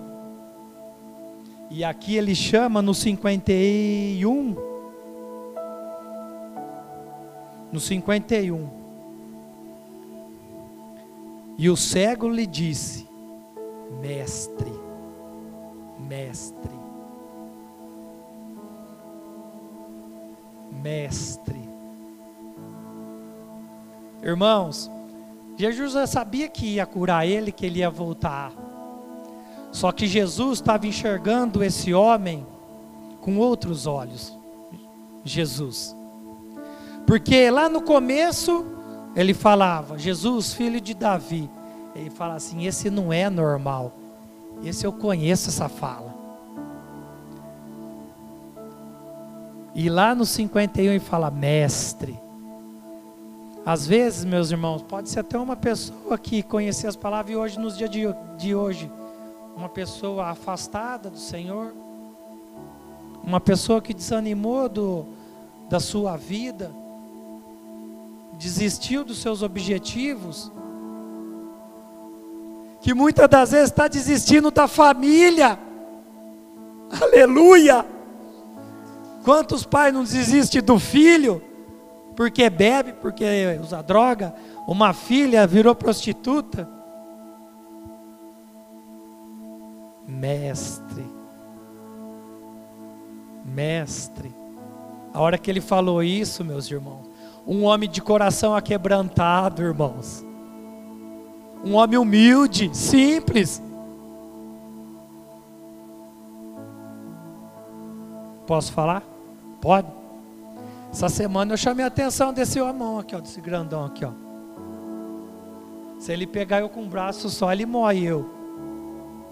E aqui ele chama no 51 no 51. E o cego lhe disse: Mestre, mestre, mestre. Irmãos, Jesus já sabia que ia curar ele, que ele ia voltar. Só que Jesus estava enxergando esse homem com outros olhos. Jesus. Porque lá no começo ele falava, Jesus, filho de Davi. Ele fala assim: esse não é normal. Esse eu conheço essa fala. E lá no 51 ele fala: Mestre. Às vezes, meus irmãos, pode ser até uma pessoa que conhecia as palavras e hoje, nos dias de, de hoje, uma pessoa afastada do Senhor, uma pessoa que desanimou do, da sua vida, desistiu dos seus objetivos, que muitas das vezes está desistindo da família. Aleluia! Quantos pais não desistem do filho porque bebe, porque usa droga? Uma filha virou prostituta. Mestre, mestre. A hora que ele falou isso, meus irmãos, um homem de coração aquebrantado, irmãos. Um homem humilde, simples. Posso falar? Pode? Essa semana eu chamei a atenção desse homem aqui, ó, desse grandão aqui, ó. Se ele pegar eu com o braço só, ele morre eu.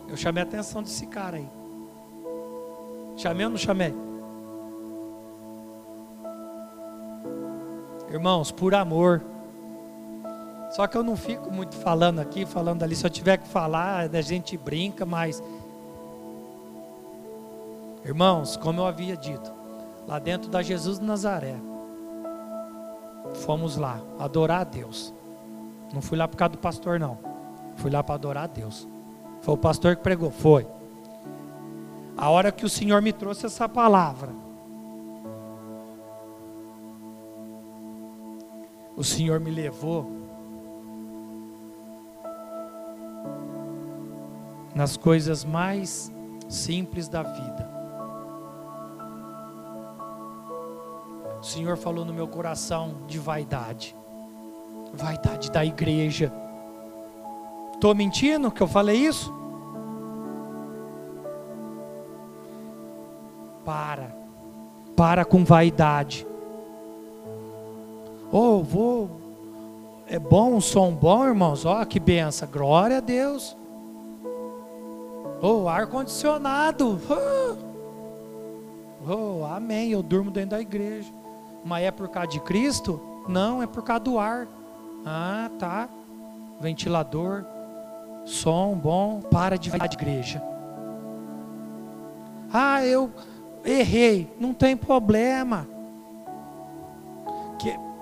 Eu chamei a atenção desse cara aí. Chamei ou não chamei? Irmãos, por amor. Só que eu não fico muito falando aqui, falando ali. Se eu tiver que falar, a gente brinca, mas. Irmãos, como eu havia dito, lá dentro da Jesus de Nazaré, fomos lá adorar a Deus. Não fui lá por causa do pastor, não. Fui lá para adorar a Deus. Foi o pastor que pregou? Foi. A hora que o Senhor me trouxe essa palavra, o Senhor me levou nas coisas mais simples da vida. O Senhor falou no meu coração de vaidade, vaidade da igreja. Estou mentindo que eu falei isso? Para, para com vaidade. Oh, vou. É bom um som bom, irmãos. Ó, oh, que benção. Glória a Deus. Oh, ar condicionado. Oh, amém. Eu durmo dentro da igreja. Mas é por causa de Cristo? Não, é por causa do ar. Ah, tá. Ventilador, som bom. Para de falar de igreja. Ah, eu errei. Não tem problema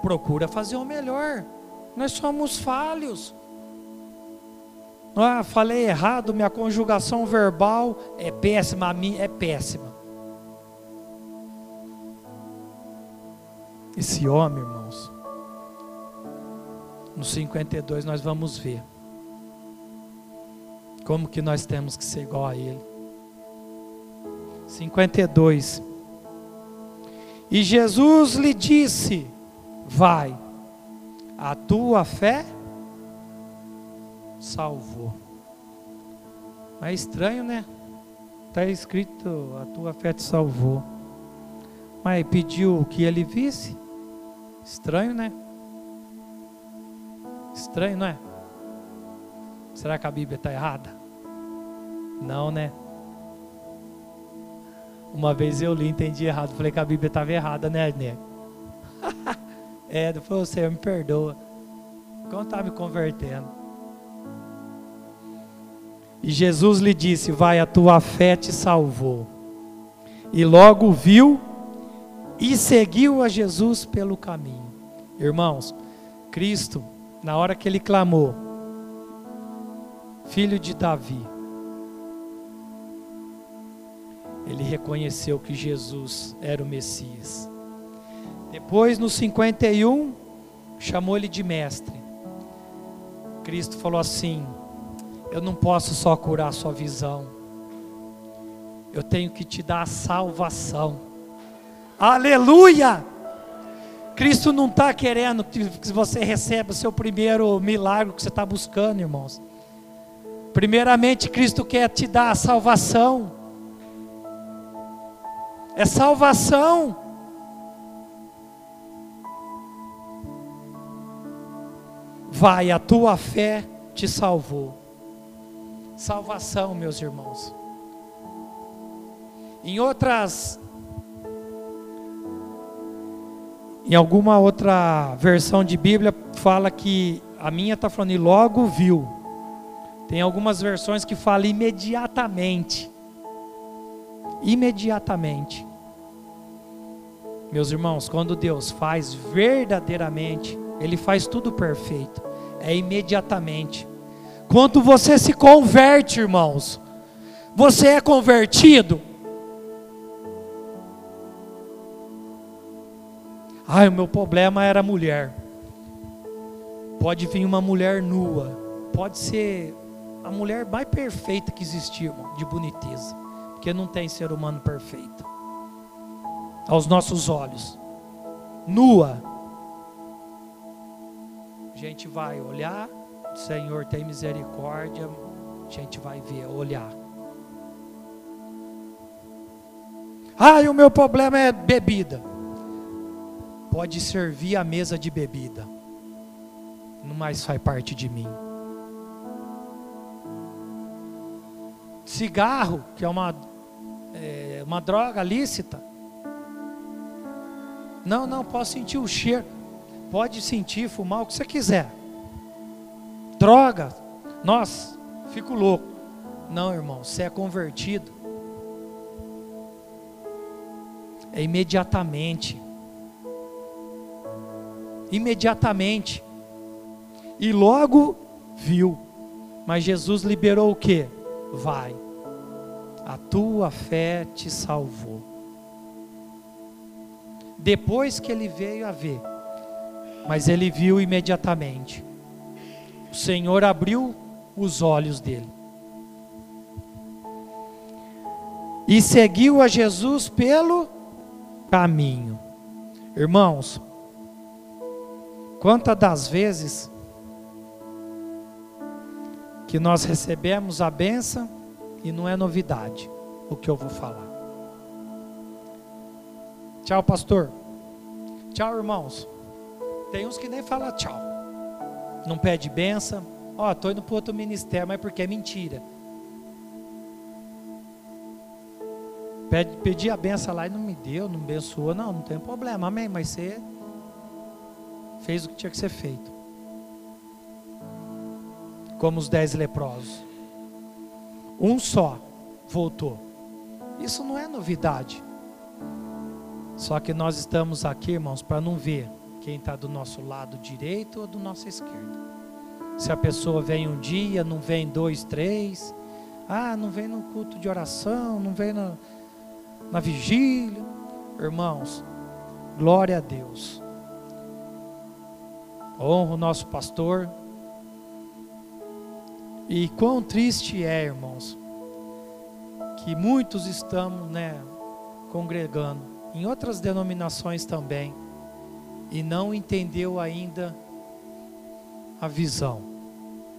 procura fazer o melhor. Nós somos falhos. Ah, falei errado, minha conjugação verbal é péssima, a minha é péssima. Esse homem, irmãos, no 52 nós vamos ver como que nós temos que ser igual a ele. 52. E Jesus lhe disse: vai, a tua fé salvou. É estranho, né? Está escrito, a tua fé te salvou. Mas pediu que ele visse. Estranho, né? Estranho, não é? Será que a Bíblia está errada? Não, né? Uma vez eu li, entendi errado. Falei que a Bíblia estava errada, né, né? É, depois você me perdoa. Como está me convertendo? E Jesus lhe disse: Vai, a tua fé te salvou. E logo viu e seguiu a Jesus pelo caminho. Irmãos, Cristo, na hora que ele clamou, filho de Davi, ele reconheceu que Jesus era o Messias. Depois, no 51, chamou ele de mestre. Cristo falou assim: Eu não posso só curar sua visão, eu tenho que te dar a salvação. Aleluia! Cristo não está querendo que você receba o seu primeiro milagre que você está buscando, irmãos. Primeiramente, Cristo quer te dar a salvação. É salvação. Vai, a tua fé te salvou. Salvação, meus irmãos. Em outras Em alguma outra versão de Bíblia fala que a minha está falando e logo viu. Tem algumas versões que falam imediatamente. Imediatamente. Meus irmãos, quando Deus faz verdadeiramente, Ele faz tudo perfeito. É imediatamente. Quando você se converte, irmãos, você é convertido. Ai, o meu problema era mulher. Pode vir uma mulher nua. Pode ser a mulher mais perfeita que existiu, de boniteza. Porque não tem ser humano perfeito. Aos nossos olhos. Nua. A gente vai olhar, Senhor tem misericórdia, a gente vai ver, olhar. Ah, e o meu problema é bebida. Pode servir a mesa de bebida. Não mais faz parte de mim. Cigarro, que é uma, é, uma droga lícita. Não, não, posso sentir o cheiro. Pode sentir, fumar o que você quiser. Droga, nossa, fico louco. Não, irmão, você é convertido. É imediatamente. Imediatamente. E logo viu. Mas Jesus liberou o que? Vai. A tua fé te salvou. Depois que ele veio a ver, mas ele viu imediatamente. O Senhor abriu os olhos dele. E seguiu a Jesus pelo caminho. Irmãos, quantas das vezes que nós recebemos a benção e não é novidade o que eu vou falar. Tchau, pastor. Tchau, irmãos. Tem uns que nem falam tchau. Não pede benção. Ó, oh, tô indo para outro ministério, mas porque é mentira. Pedi, pedi a benção lá e não me deu, não abençoou. Não, não tem problema, amém. Mas você fez o que tinha que ser feito. Como os dez leprosos. Um só voltou. Isso não é novidade. Só que nós estamos aqui, irmãos, para não ver quem está do nosso lado direito ou do nosso esquerdo. Se a pessoa vem um dia, não vem dois, três. Ah, não vem no culto de oração, não vem na, na vigília. Irmãos, glória a Deus. Honro o nosso pastor. E quão triste é, irmãos, que muitos estamos, né, congregando em outras denominações também e não entendeu ainda a visão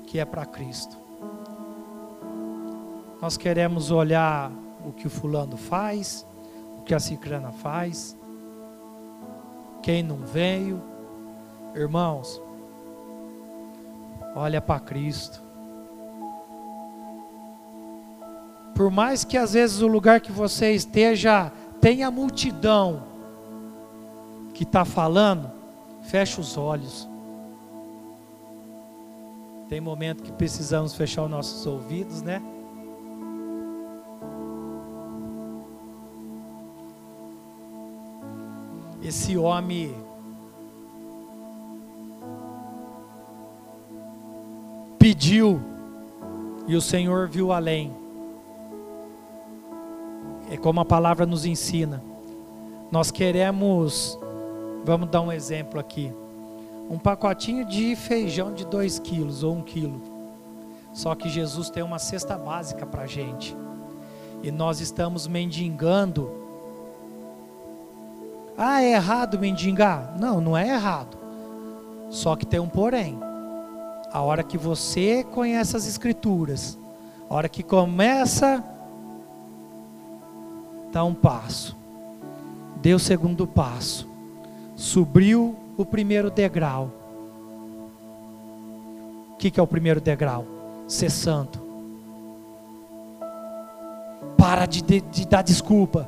que é para Cristo. Nós queremos olhar o que o fulano faz, o que a cicrana faz, quem não veio. Irmãos, olha para Cristo. Por mais que às vezes o lugar que você esteja tenha multidão que está falando, fecha os olhos. Tem momento que precisamos fechar os nossos ouvidos, né? Esse homem pediu e o Senhor viu além. É como a palavra nos ensina. Nós queremos, vamos dar um exemplo aqui, um pacotinho de feijão de 2 quilos ou 1 um quilo. Só que Jesus tem uma cesta básica para a gente. E nós estamos mendigando. Ah, é errado mendigar? Não, não é errado. Só que tem um porém. A hora que você conhece as escrituras, a hora que começa dá um passo. Deu o segundo passo. Subiu o primeiro degrau. O que, que é o primeiro degrau? Ser santo. Para de, de, de dar desculpa.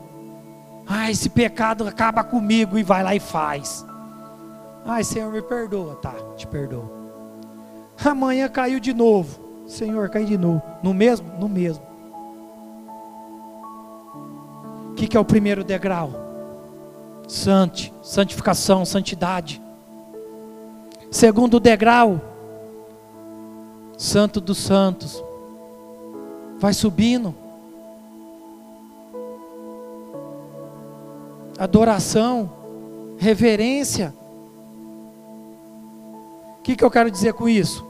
Ah, esse pecado acaba comigo e vai lá e faz. Ai, Senhor, me perdoa. Tá, te perdoa. Amanhã caiu de novo. Senhor, cai de novo. No mesmo? No mesmo. O que, que é o primeiro degrau? Sante, santificação, santidade. Segundo degrau, Santo dos Santos. Vai subindo. Adoração, reverência. O que, que eu quero dizer com isso?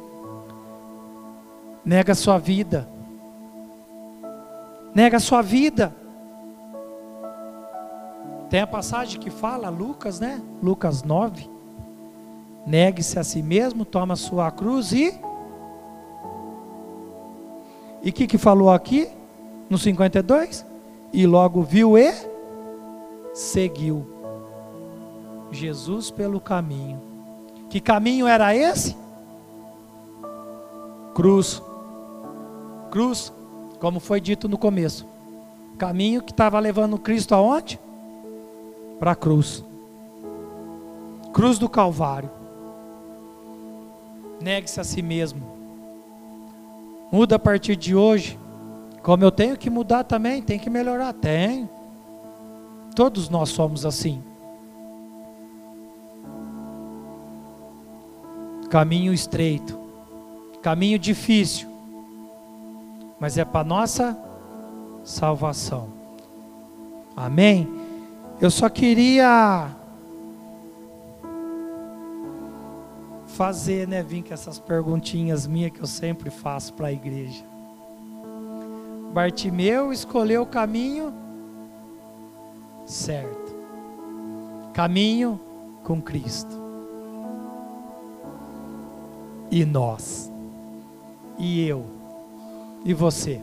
Nega a sua vida. Nega a sua vida. Tem a passagem que fala, Lucas, né? Lucas 9. Negue-se a si mesmo, toma a sua cruz e. E o que, que falou aqui? No 52? E logo viu e seguiu Jesus pelo caminho. Que caminho era esse? Cruz. Cruz, como foi dito no começo. Caminho que estava levando Cristo aonde? Para a cruz. Cruz do Calvário. Negue-se a si mesmo. Muda a partir de hoje. Como eu tenho que mudar também, tem que melhorar. Tem. Todos nós somos assim. Caminho estreito, caminho difícil, mas é para nossa salvação. Amém? Eu só queria fazer, né, vir com essas perguntinhas minhas que eu sempre faço para a igreja. Bartimeu escolheu o caminho certo. Caminho com Cristo. E nós. E eu. E você.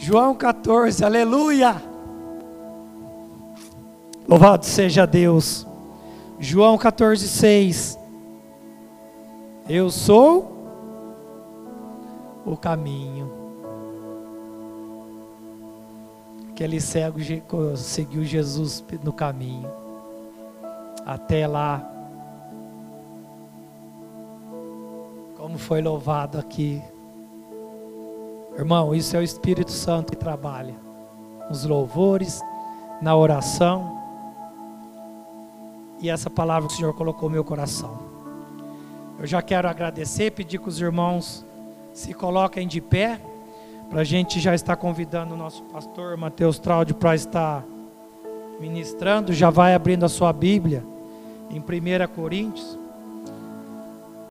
João 14, aleluia! Louvado seja Deus. João 14, 6. Eu sou o caminho. Aquele cego seguiu Jesus no caminho. Até lá. Como foi louvado aqui. Irmão, isso é o Espírito Santo que trabalha. Nos louvores, na oração e essa palavra que o Senhor colocou no meu coração. Eu já quero agradecer, pedir que os irmãos se coloquem de pé, para a gente já estar convidando o nosso pastor Mateus Traudio para estar ministrando. Já vai abrindo a sua Bíblia em 1 Coríntios.